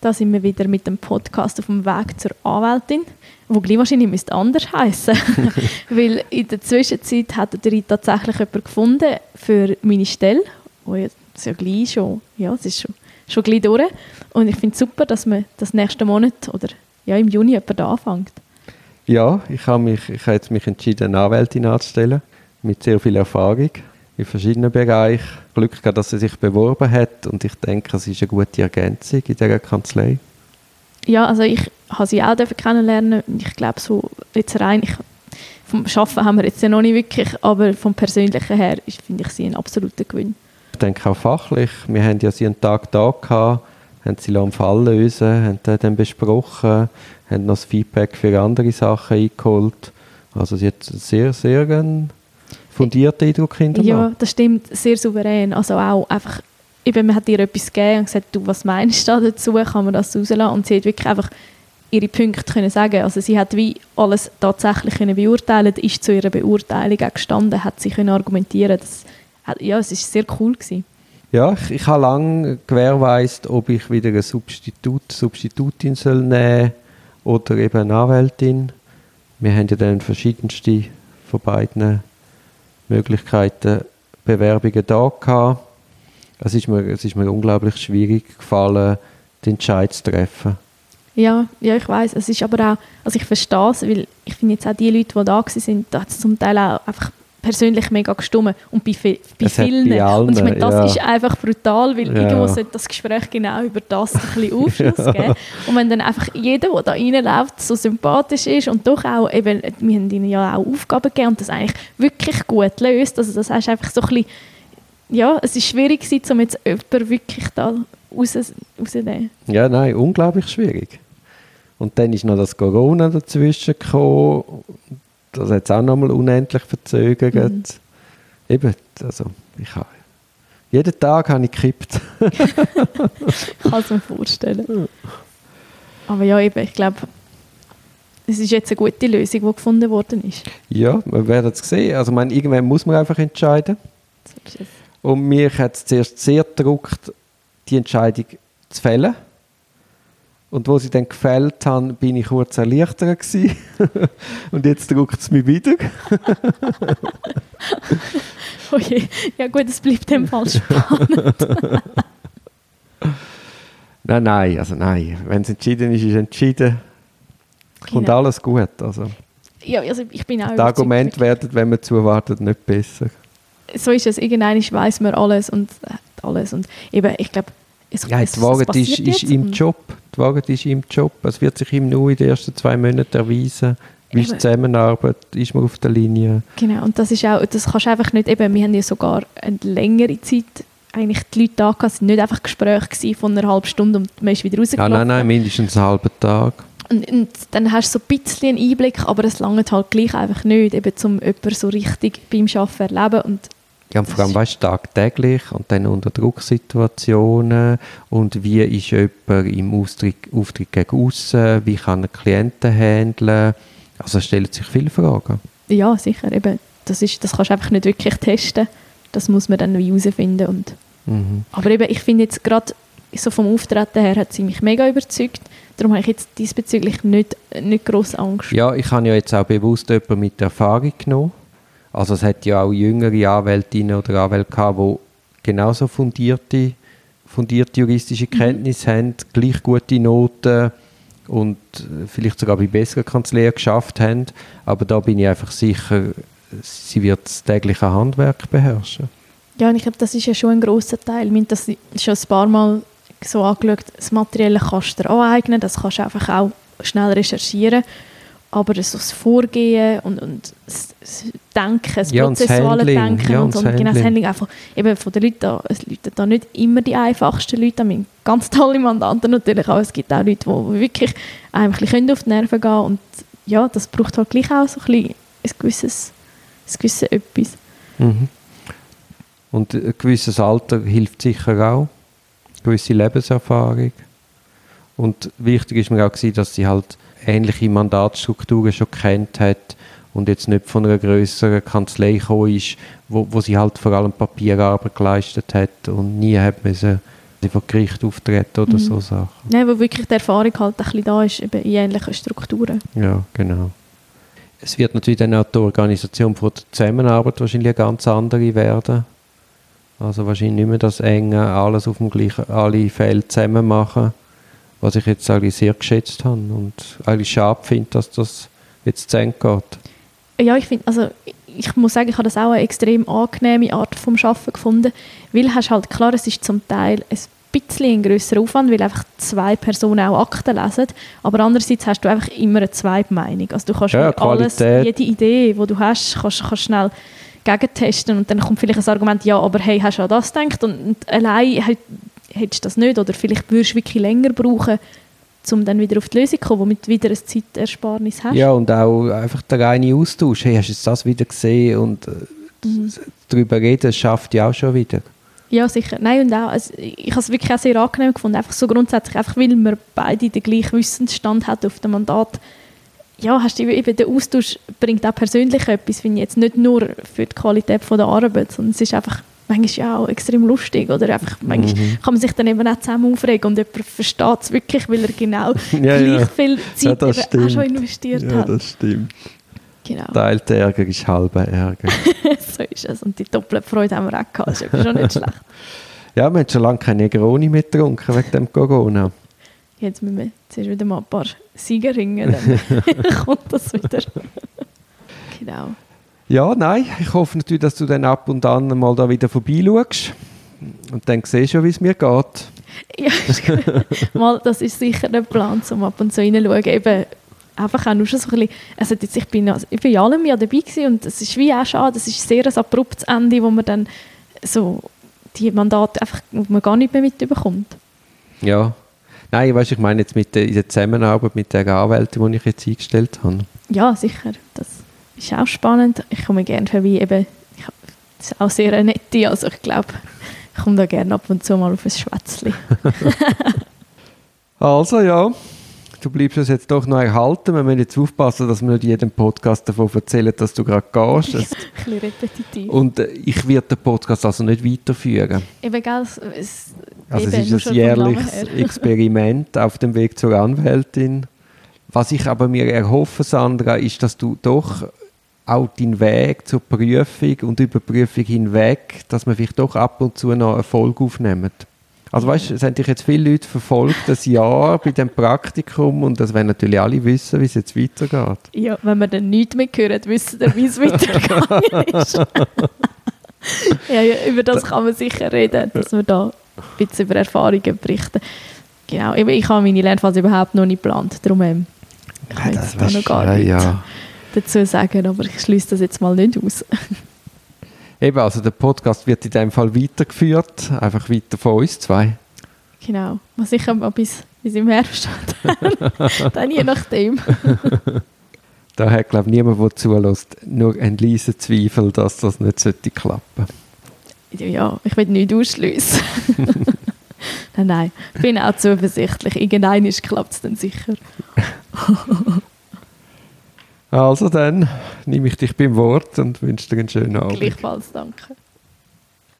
Da sind wir wieder mit dem Podcast auf dem Weg zur Anwältin, wo gleich wahrscheinlich müsste anders heißen, weil in der Zwischenzeit hat der tatsächlich jemanden gefunden für meine Stelle, wo jetzt ja gleich schon, ja, es ist schon, schon gleich durch. Und ich finde es super, dass man das nächste Monat oder ja, im Juni jemand anfängt. Ja, ich habe mich, ich habe jetzt mich entschieden, eine Anwältin anzustellen, mit sehr viel Erfahrung in verschiedenen Bereichen. Glück gehabt, dass sie sich beworben hat und ich denke, es ist eine gute Ergänzung in dieser Kanzlei. Ja, also ich habe sie auch kennenlernen Ich glaube, so jetzt rein, ich, vom Arbeiten haben wir jetzt ja noch nicht wirklich, aber vom Persönlichen her finde ich sie ein absoluter Gewinn. Ich denke auch fachlich. Wir haben ja sie einen Tag da gehabt, haben sie am Fall lösen, haben dann besprochen, haben noch das Feedback für andere Sachen eingeholt. Also sie hat sehr, sehr einen fundierten Eindruck hinterlassen. Ja, das stimmt, sehr souverän. Also auch einfach, eben, man hat ihr etwas gegeben und gesagt, du, was meinst du dazu, kann man das rauslassen? Und sie hat wirklich einfach ihre Punkte können sagen. Also sie hat wie alles tatsächlich können beurteilen, ist zu ihrer Beurteilung auch gestanden, hat sie können argumentieren. Das, ja, es ist sehr cool gewesen. Ja, ich, ich habe lange gewährleistet, ob ich wieder eine Substitut, Substitutin soll nehmen oder eben eine Anwältin. Wir haben ja dann verschiedenste von beiden Möglichkeiten, Bewerbungen da gehabt. Es ist mir, es ist mir unglaublich schwierig gefallen, den Entscheid zu treffen. Ja, ja, ich weiß. Es ist aber auch, also ich verstehe es, weil ich finde jetzt auch die Leute, die da waren, es zum Teil auch einfach persönlich mega gestummen und bei, bei vielen. Bei allen, und ich meine, das ja. ist einfach brutal, weil ja. irgendwo sollte das Gespräch genau über das ein bisschen Aufschluss ja. geben. Und wenn dann einfach jeder, der da reinläuft, so sympathisch ist und doch auch eben, wir haben ihnen ja auch Aufgaben gegeben und das eigentlich wirklich gut löst, also das heißt einfach so ein bisschen, ja, es ist schwierig gewesen, um jetzt jemanden wirklich da raus, rauszunehmen. Ja, nein, unglaublich schwierig. Und dann ist noch das Corona dazwischen gekommen das hat es auch nochmal unendlich verzögert. Mhm. Eben, also ich habe jeden Tag habe ich gekippt. ich kann es mir vorstellen. Aber ja, eben, ich glaube, es ist jetzt eine gute Lösung, die gefunden worden ist. Ja, wir werden es sehen. Also, meine, irgendwann muss man einfach entscheiden. So Und mich hat es zuerst sehr gedruckt, die Entscheidung zu fällen. Und wo sie dann gefällt haben, bin ich kurz erleichtert gewesen. Und jetzt drückt es mich wieder. oh je. Ja gut, es bleibt dem Fall spannend. nein, nein, also nein. Wenn es entschieden ist, ist entschieden. Kommt genau. alles gut. Also. Ja, also ich bin auch Das Argument werden, wenn man zuwartet, nicht besser. So ist es. Irgendwann weiß man alles und äh, alles. Und eben, ich glaube, es, ja, die Wahrheit ist, ist im Job. Die Wahrheit ist im Job. Es wird sich ihm nur in den ersten zwei Monaten erweisen. Wie ist die Zusammenarbeit? Ist man auf der Linie? Genau, und das ist auch, das kannst du einfach nicht, eben, wir haben ja sogar eine längere Zeit eigentlich die Leute da es waren nicht einfach Gespräche von einer halben Stunde und man ist wieder rausgekommen. Nein, nein, nein, mindestens einen halben Tag. Und, und, dann hast du so ein bisschen einen Einblick, aber es langt halt gleich einfach nicht, eben, um jemanden so richtig beim Arbeiten erleben. Und ja, und vor allem, weißt, tagtäglich und dann unter Drucksituationen. Und wie ist jemand im Auftritt, Auftritt gegen aussen, wie kann er Klienten handeln, also es stellen sich viele Fragen. Ja, sicher, eben, das, ist, das kannst du einfach nicht wirklich testen, das muss man dann herausfinden und mhm. aber eben, ich finde jetzt gerade so vom Auftreten her hat sie mich mega überzeugt, darum habe ich jetzt diesbezüglich nicht, nicht grosse Angst. Ja, ich habe ja jetzt auch bewusst jemanden mit Erfahrung genommen, also es hat ja auch jüngere Anwältinnen oder Anwälte gehabt, die genauso fundierte, fundierte juristische mhm. Kenntnisse mhm. haben, gleich gute Noten und vielleicht sogar bei besseren Kanzleien geschafft haben. Aber da bin ich einfach sicher, sie wird das tägliche Handwerk beherrschen. Ja, und ich glaube, das ist ja schon ein grosser Teil. Ich habe das schon ein paar Mal so angeschaut, das Materielle kannst du dir aneignen, das kannst du einfach auch schnell recherchieren aber so das Vorgehen und, und das Denken, das ja, prozessuale Denken ja, und, so, genau das Handling. Einfach eben von den Leuten da, es Leute da nicht immer die einfachsten Leute, haben ganz tolle Mandanten natürlich, aber es gibt auch Leute, die wirklich einem ein auf die Nerven gehen und ja, das braucht halt gleich auch so ein, bisschen ein gewisses, ein gewisses Etwas. Mhm. Und ein gewisses Alter hilft sicher auch, eine gewisse Lebenserfahrung. Und wichtig ist mir auch gewesen, dass sie halt ähnliche Mandatsstrukturen schon kennt hat und jetzt nicht von einer größeren Kanzlei gekommen ist, wo, wo sie halt vor allem Papierarbeit geleistet hat und nie hat müssen vor Gericht auftreten oder mhm. so Sachen. Nein, wo wirklich die Erfahrung halt ein bisschen da ist, eben in ähnlichen Strukturen. Ja, genau. Es wird natürlich dann auch die Organisation von der Zusammenarbeit wahrscheinlich eine ganz andere werden. Also wahrscheinlich nicht mehr das enge, alles auf dem gleichen, alle Fälle zusammen machen, was ich jetzt eigentlich sehr geschätzt habe und eigentlich schade finde, dass das jetzt zu Ende geht. Ja, ich finde, also ich muss sagen, ich habe das auch eine extrem angenehme Art vom Schaffen gefunden, weil hast halt klar, es ist zum Teil ein bisschen ein grösserer Aufwand, weil einfach zwei Personen auch Akten lesen, aber andererseits hast du einfach immer eine Zweitmeinung. Also du kannst ja, alles, jede Idee, die du hast, kannst, kannst schnell gegentesten und dann kommt vielleicht ein Argument, ja, aber hey, hast du an das gedacht und, und allein hättest du das nicht oder vielleicht würdest du wirklich länger brauchen, um dann wieder auf die Lösung zu kommen, womit du wieder ein Zeitersparnis hast. Ja, und auch einfach der reine Austausch. Hey, hast du das wieder gesehen? Und äh, mhm. darüber reden, schafft ja auch schon wieder. Ja, sicher. Nein, und auch, also ich habe es wirklich auch sehr angenehm gefunden, einfach so grundsätzlich, einfach weil wir beide den gleichen Wissensstand haben auf dem Mandat. Ja, hast du eben, der Austausch bringt auch persönlich etwas, finde ich jetzt nicht nur für die Qualität von der Arbeit, sondern es ist einfach manchmal ja auch extrem lustig oder einfach manchmal mhm. kann man sich dann eben auch zusammen aufregen und jemand versteht es wirklich, weil er genau ja, gleich ja. viel Zeit ja, auch schon investiert hat. Ja, das stimmt. Genau. Teilte Ärger ist halber Ärger. so ist es. Und die doppelte Freude haben wir auch gehabt. Das ist schon nicht schlecht. Ja, wir haben schon lange keine Negroni mehr getrunken wegen dem Corona. Jetzt müssen wir zuerst wieder mal ein paar Sieger ringen, dann kommt das wieder. genau. Ja, nein, ich hoffe natürlich, dass du dann ab und an mal da wieder vorbeischaust und dann siehst du, wie es mir geht. Ja, mal, das ist sicher der Plan, um ab und zu reinzuschauen. Eben, einfach auch nur schon so ein bisschen, also jetzt, ich bin, ich bin ja allem ja dabei gewesen und es ist wie auch schade, es ist sehr ein abruptes Ende, wo man dann so die Mandate einfach man gar nicht mehr mitbekommt. Ja, nein, weißt, ich meine jetzt mit der, in der Zusammenarbeit mit der Anwältin, die ich jetzt eingestellt habe. Ja, sicher, das ist auch spannend. Ich komme gerne vorbei, eben, ich, das ist auch sehr nette, also ich glaube, ich komme da gerne ab und zu mal auf ein Schwätzchen. also ja, du bleibst uns jetzt doch noch erhalten. Wir müssen jetzt aufpassen, dass wir nicht jedem Podcast davon erzählen, dass du gerade gehst. ein bisschen repetitiv. Und äh, ich werde den Podcast also nicht weiterführen. Eben, gell, es, also es ist ein jährliches Experiment auf dem Weg zur Anwältin. Was ich aber mir erhoffe, Sandra, ist, dass du doch auch deinen Weg zur Prüfung und Überprüfung hinweg, dass man vielleicht doch ab und zu noch Erfolg aufnimmt. Also weißt du, es haben dich jetzt viele Leute verfolgt, das Jahr bei dem Praktikum und das wollen natürlich alle wissen, wie es jetzt weitergeht. Ja, wenn man dann nichts mehr hört, wissen wir, wie es weitergegangen ist. ja, ja, über das kann man sicher reden, dass wir da ein bisschen über Erfahrungen berichten. Genau, ich habe meine Lernphase überhaupt noch nicht geplant, darum ähm, kann ich jetzt da noch gar ja, nicht ja. Dazu sagen, aber ich schließe das jetzt mal nicht aus. Eben, also der Podcast wird in dem Fall weitergeführt, einfach weiter von uns zwei. Genau, mal sicher mal bis, bis im Herbst. dann je nachdem. da hat, glaube ich, niemand, der zulässt, nur ein leiser Zweifel, dass das nicht sollte klappen Ja, ich will nichts ausschliessen. nein, nein, ich bin auch zuversichtlich. Irgendein klappt es dann sicher. Also dann nehme ich dich beim Wort und wünsche dir einen schönen Abend. Gleichfalls, danke.